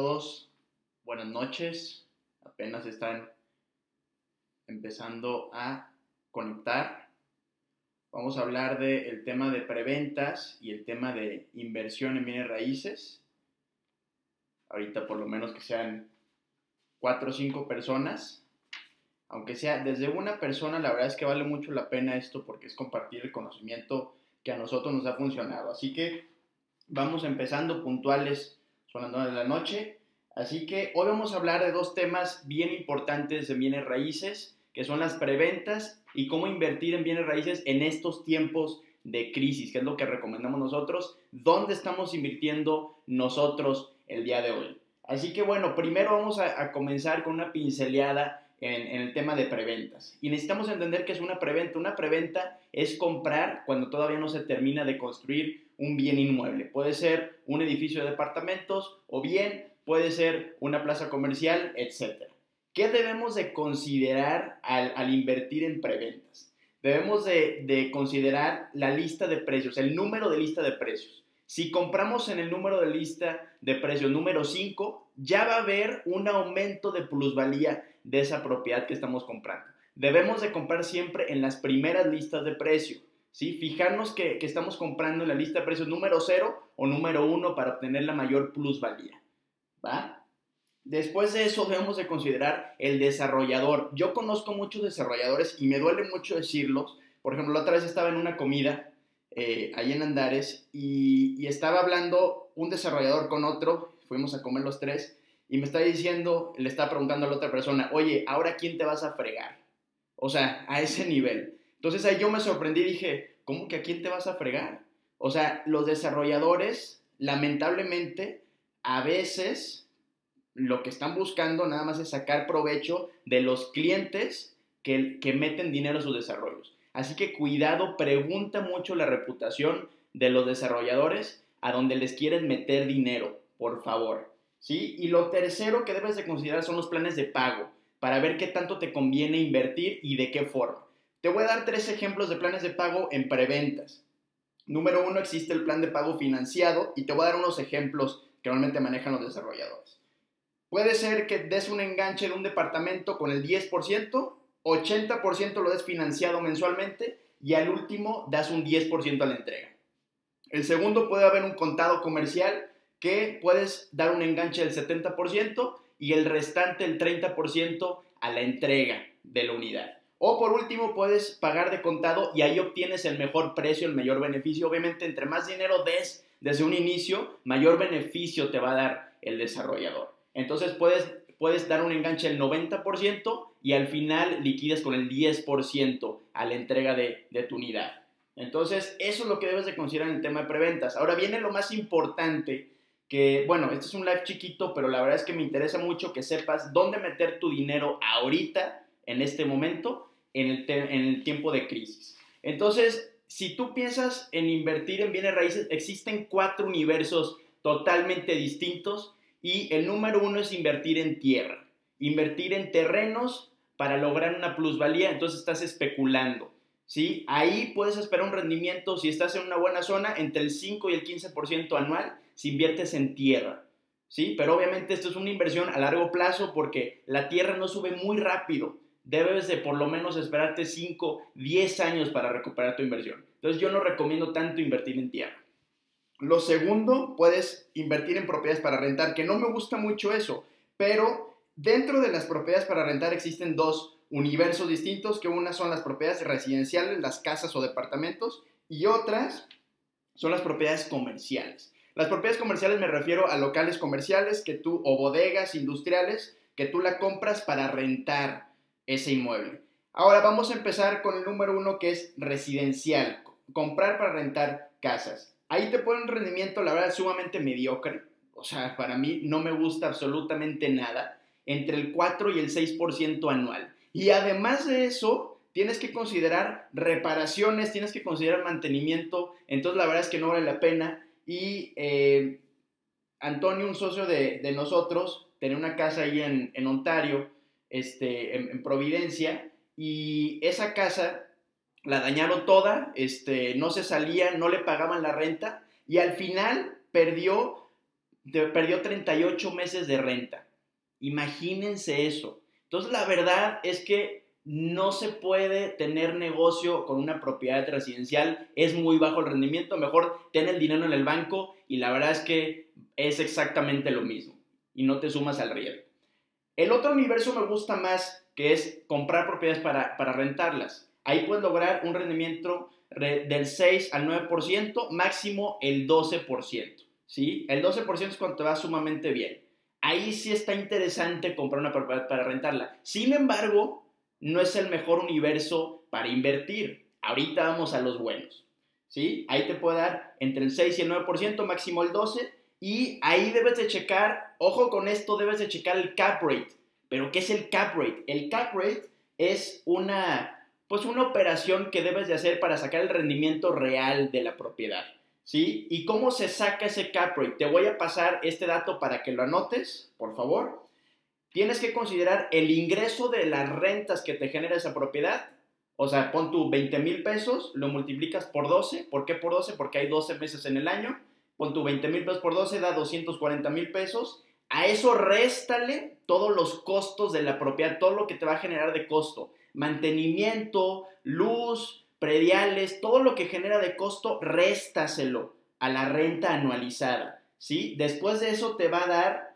todos, buenas noches. Apenas están empezando a conectar. Vamos a hablar del tema de preventas y el tema de inversión en bienes raíces. Ahorita por lo menos que sean cuatro o cinco personas. Aunque sea desde una persona, la verdad es que vale mucho la pena esto porque es compartir el conocimiento que a nosotros nos ha funcionado. Así que vamos empezando puntuales, son las 9 de la noche. Así que hoy vamos a hablar de dos temas bien importantes de bienes raíces, que son las preventas y cómo invertir en bienes raíces en estos tiempos de crisis, que es lo que recomendamos nosotros, dónde estamos invirtiendo nosotros el día de hoy. Así que bueno, primero vamos a, comenzar con una pinceleada en, en, el tema de preventas. Y necesitamos entender qué es una preventa. Una preventa es comprar cuando todavía no se termina de construir un bien inmueble. Puede ser un edificio de departamentos o bien puede ser una plaza comercial, etc. ¿Qué debemos de considerar al, invertir en preventas? Debemos de, de considerar la lista de precios, el número de lista de precios. Si compramos en el número de lista de precios número 5, ya va a haber un aumento de plusvalía de esa propiedad que estamos comprando. Debemos de comprar siempre en las primeras listas de precios. ¿Sí? Fijarnos que, estamos comprando en la lista de número 0 o número 1 para obtener la mayor plusvalía, ¿va? Después de eso debemos de considerar el desarrollador. Yo conozco muchos desarrolladores y me duele mucho decirlos. Por ejemplo, la otra vez estaba en una comida eh, ahí en Andares y, y estaba hablando un desarrollador con otro, fuimos a comer los tres, y me está diciendo, le está preguntando a la otra persona, oye, ¿ahora quién te vas a fregar? O sea, a ese nivel. Entonces ahí yo me sorprendí y dije, ¿cómo que a quién te vas a fregar? O sea, los desarrolladores, lamentablemente, a veces lo que están buscando nada más es sacar provecho de los clientes que, que meten dinero a sus desarrollos. Así que cuidado, pregunta mucho la reputación de los desarrolladores a donde les quieren meter dinero, por favor. ¿Sí? Y lo tercero que debes de considerar son los planes de pago, para ver qué tanto te conviene invertir y de qué forma. Te voy a dar tres ejemplos de planes de pago en preventas. Número uno, existe el plan de pago financiado y te voy a dar unos ejemplos que normalmente manejan los desarrolladores. Puede ser que des un enganche de un departamento con el 10%, 80% lo des financiado mensualmente y al último das un 10% a la entrega. El segundo puede haber un contado comercial que puedes dar un enganche del 70% y el restante el 30% a la entrega de la unidad. O por último, puedes pagar de contado y ahí obtienes el mejor precio, el mayor beneficio. Obviamente, entre más dinero des desde un inicio, mayor beneficio te va a dar el desarrollador. Entonces, puedes, puedes dar un enganche del 90% y al final liquidas con el 10% a la entrega de, de tu unidad. Entonces, eso es lo que debes de considerar en el tema de preventas. Ahora viene lo más importante, que, bueno, este es un live chiquito, pero la verdad es que me interesa mucho que sepas dónde meter tu dinero ahorita, en este momento, en el, tiempo de crisis. Entonces, si tú piensas en invertir en bienes raíces, existen cuatro universos totalmente distintos y el número uno es invertir en tierra, invertir en terrenos para lograr una plusvalía, entonces estás especulando. ¿sí? Ahí puedes esperar un rendimiento, si estás en una buena zona, entre el 5 y el 15% anual si inviertes en tierra. ¿sí? Pero obviamente esto es una inversión a largo plazo porque la tierra no sube muy rápido debes de por lo menos esperarte 5, 10 años para recuperar tu inversión. Entonces yo no recomiendo tanto invertir en tierra. Lo segundo, puedes invertir en propiedades para rentar, que no me gusta mucho eso, pero dentro de las propiedades para rentar existen dos universos distintos, que una son las propiedades residenciales, las casas o departamentos, y otras son las propiedades comerciales. Las propiedades comerciales me refiero a locales comerciales que tú o bodegas industriales que tú la compras para rentar ese inmueble. Ahora vamos a empezar con el número uno que es residencial, comprar para rentar casas. Ahí te pone un rendimiento, la verdad, sumamente mediocre. O sea, para mí no me gusta absolutamente nada. Entre el 4 y el 6% anual. Y además de eso, tienes que considerar reparaciones, tienes que considerar mantenimiento. Entonces, la verdad es que no vale la pena. Y eh, Antonio, un socio de, nosotros, tenía una casa ahí en, en Ontario este, en, Providencia y esa casa la dañaron toda, este, no se salía, no le pagaban la renta y al final perdió perdió 38 meses de renta. Imagínense eso. Entonces la verdad es que no se puede tener negocio con una propiedad residencial, es muy bajo el rendimiento, mejor tener el dinero en el banco y la verdad es que es exactamente lo mismo y no te sumas al riesgo. El otro universo me gusta más, que es comprar propiedades para, para rentarlas. Ahí puedes lograr un rendimiento del 6 al 9%, máximo el 12%. ¿sí? El 12% es cuando te va sumamente bien. Ahí sí está interesante comprar una propiedad para rentarla. Sin embargo, no es el mejor universo para invertir. Ahorita vamos a los buenos. ¿sí? Ahí te puede dar entre el 6 y el 9%, máximo el 12%. Y ahí debes de checar, ojo con esto, debes de checar el cap rate. Pero ¿qué es el cap rate? El cap rate es una pues una operación que debes de hacer para sacar el rendimiento real de la propiedad, ¿sí? ¿Y cómo se saca ese cap rate? Te voy a pasar este dato para que lo anotes, por favor. Tienes que considerar el ingreso de las rentas que te genera esa propiedad. O sea, pon tu 20 mil pesos, lo multiplicas por 12. ¿Por qué por 12? Porque hay 12 meses en el año. Pon tu 20 mil pesos por 12, da 240 mil pesos. A eso réstale todos los costos de la propiedad, todo lo que te va a generar de costo mantenimiento, luz, prediales, todo lo que genera de costo, réstaselo a la renta anualizada, ¿sí? Después de eso te va a dar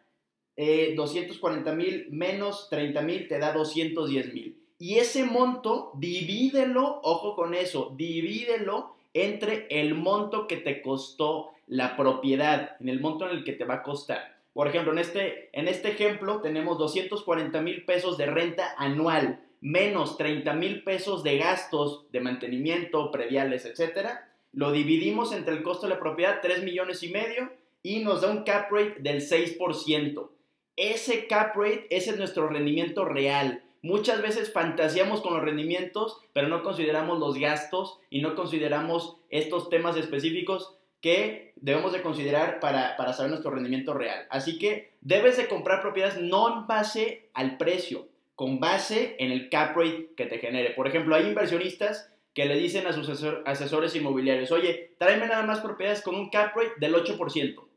240 eh, mil menos 30 mil, te da 210 mil. Y ese monto, divídelo, ojo con eso, divídelo entre el monto que te costó la propiedad, en el monto en el que te va a costar. Por ejemplo, en este, en este ejemplo tenemos 240 mil pesos de renta anual menos 30 mil pesos de gastos de mantenimiento, prediales, etcétera, lo dividimos entre el costo de la propiedad, 3 millones y medio, y nos da un cap rate del 6%. Ese cap rate, ese es nuestro rendimiento real. Muchas veces fantaseamos con los rendimientos, pero no consideramos los gastos y no consideramos estos temas específicos que debemos de considerar para, para saber nuestro rendimiento real. Así que debes de comprar propiedades no en base al precio, con base en el cap rate que te genere. Por ejemplo, hay inversionistas que le dicen a sus asesores inmobiliarios, oye, tráeme nada más propiedades con un cap rate del 8%.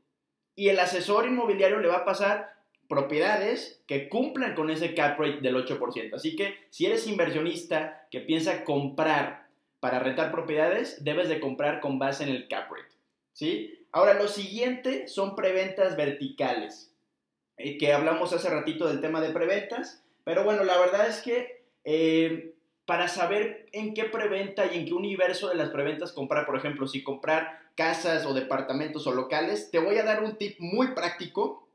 Y el asesor inmobiliario le va a pasar propiedades que cumplan con ese cap rate del 8%. Así que si eres inversionista que piensa comprar para rentar propiedades, debes de comprar con base en el cap rate. ¿Sí? Ahora, lo siguiente son preventas verticales, eh, que hablamos hace ratito del tema de preventas. Pero bueno, la verdad es que eh, para saber en qué preventa y en qué universo de las preventas comprar, por ejemplo, si comprar casas o departamentos o locales, te voy a dar un tip muy práctico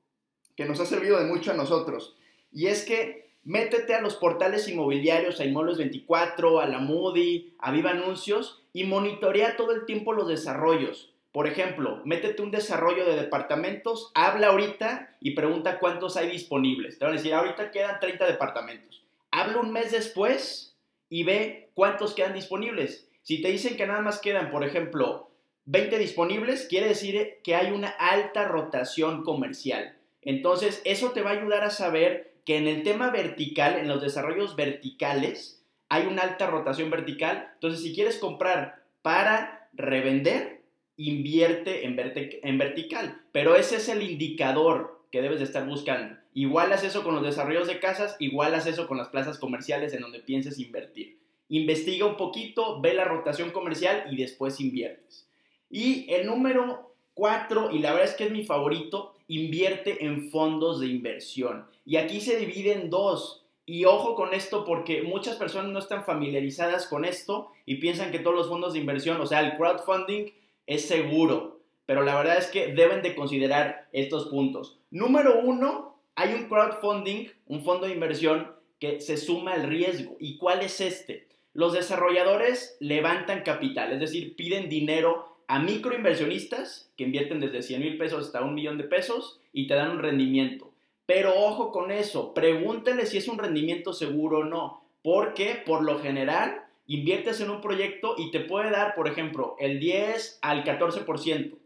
que nos ha servido de mucho a nosotros. Y es que métete a los portales inmobiliarios, a Inmuebles 24, a la Moody, a Viva Anuncios y monitorea todo el tiempo los desarrollos. Por ejemplo, métete un desarrollo de departamentos, habla ahorita y pregunta cuántos hay disponibles. Te van a decir, ahorita quedan 30 departamentos. Habla un mes después y ve cuántos quedan disponibles. Si te dicen que nada más quedan, por ejemplo, 20 disponibles, quiere decir que hay una alta rotación comercial. Entonces, eso te va a ayudar a saber que en el tema vertical, en los desarrollos verticales, hay una alta rotación vertical. Entonces, si quieres comprar para revender, invierte en, vertical. Pero ese es el indicador que debes de estar buscando. Igual haz eso con los desarrollos de casas, igual haz eso con las plazas comerciales en donde pienses invertir. Investiga un poquito, ve la rotación comercial y después inviertes. Y el número cuatro, y la verdad es que es mi favorito, invierte en fondos de inversión. Y aquí se divide en dos. Y ojo con esto porque muchas personas no están familiarizadas con esto y piensan que todos los fondos de inversión, o sea, el crowdfunding, es seguro, pero la verdad es que deben de considerar estos puntos. Número uno, hay un crowdfunding, un fondo de inversión que se suma al riesgo. ¿Y cuál es este? Los desarrolladores levantan capital, es decir, piden dinero a microinversionistas que invierten desde 100 mil pesos hasta un millón de pesos y te dan un rendimiento. Pero ojo con eso, pregúntale si es un rendimiento seguro o no, porque por lo general inviertes en un proyecto y te puede dar, por ejemplo, el 10 al 14%.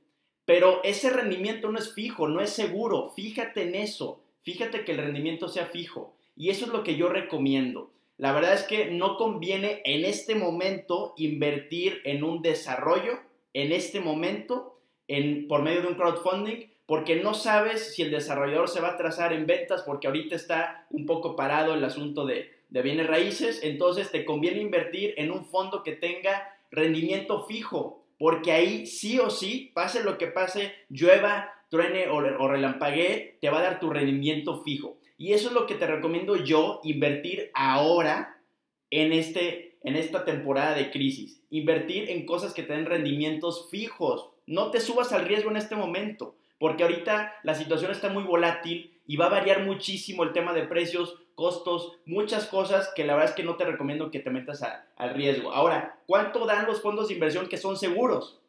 Pero ese rendimiento no es fijo, no es seguro. Fíjate en eso. Fíjate que el rendimiento sea fijo. Y eso es lo que yo recomiendo. La verdad es que no conviene en este momento invertir en un desarrollo, en este momento, en, por medio de un crowdfunding, porque no sabes si el desarrollador se va a trazar en ventas porque ahorita está un poco parado el asunto de, de bienes raíces, entonces te conviene invertir en un fondo que tenga rendimiento fijo, porque ahí sí o sí, pase lo que pase, llueva, truene o, o relampaguee, te va a dar tu rendimiento fijo. Y eso es lo que te recomiendo yo, invertir ahora en, este, en esta temporada de crisis. Invertir en cosas que te rendimientos fijos. No te subas al riesgo en este momento, porque ahorita la situación está muy volátil y va a variar muchísimo el tema de precios, costos, muchas cosas que la verdad es que no te recomiendo que te metas al riesgo. Ahora, ¿cuánto dan los fondos de inversión que son seguros?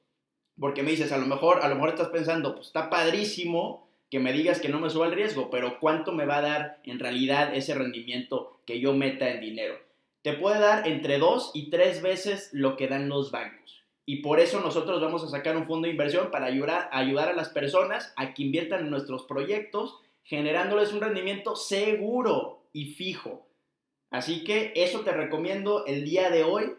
Porque me dices, a lo mejor, a lo mejor estás pensando, pues está padrísimo que me digas que no me suba el riesgo, pero ¿cuánto me va a dar en realidad ese rendimiento que yo meta en dinero? Te puede dar entre dos y tres veces lo que dan los bancos. Y por eso nosotros vamos a sacar un fondo de inversión para ayudar, ayudar a las personas a que inviertan en nuestros proyectos, generándoles un rendimiento seguro y fijo. Así que eso te recomiendo el día de hoy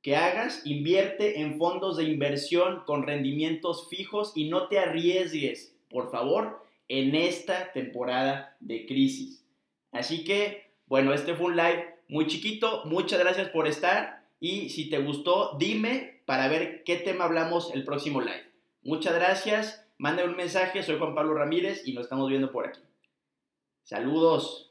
que hagas, invierte en fondos de inversión con rendimientos fijos y no te arriesgues, por favor, en esta temporada de crisis. Así que, bueno, este fue un live muy chiquito. Muchas gracias por estar y si te gustó, dime para ver qué tema hablamos el próximo live. Muchas gracias. Manda un mensaje, soy Juan Pablo Ramírez y nos estamos viendo por aquí. Saludos.